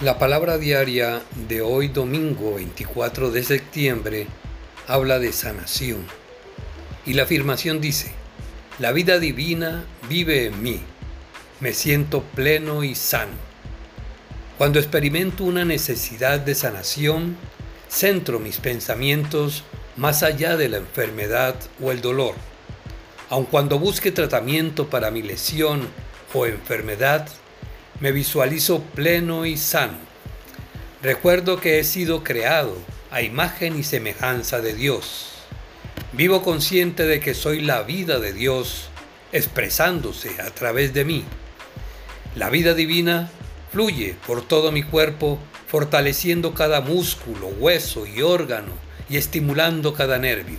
La palabra diaria de hoy domingo 24 de septiembre habla de sanación. Y la afirmación dice, la vida divina vive en mí. Me siento pleno y sano. Cuando experimento una necesidad de sanación, centro mis pensamientos más allá de la enfermedad o el dolor. Aun cuando busque tratamiento para mi lesión o enfermedad, me visualizo pleno y sano. Recuerdo que he sido creado a imagen y semejanza de Dios. Vivo consciente de que soy la vida de Dios expresándose a través de mí. La vida divina fluye por todo mi cuerpo, fortaleciendo cada músculo, hueso y órgano y estimulando cada nervio.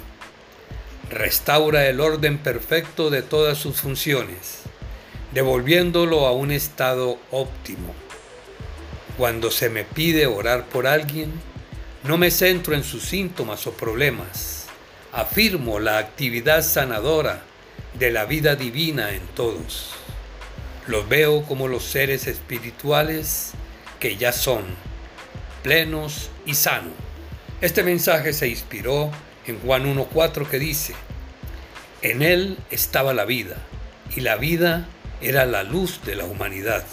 Restaura el orden perfecto de todas sus funciones devolviéndolo a un estado óptimo. Cuando se me pide orar por alguien, no me centro en sus síntomas o problemas. Afirmo la actividad sanadora de la vida divina en todos. Los veo como los seres espirituales que ya son, plenos y sanos. Este mensaje se inspiró en Juan 1.4 que dice, en él estaba la vida, y la vida era la luz de la humanidad.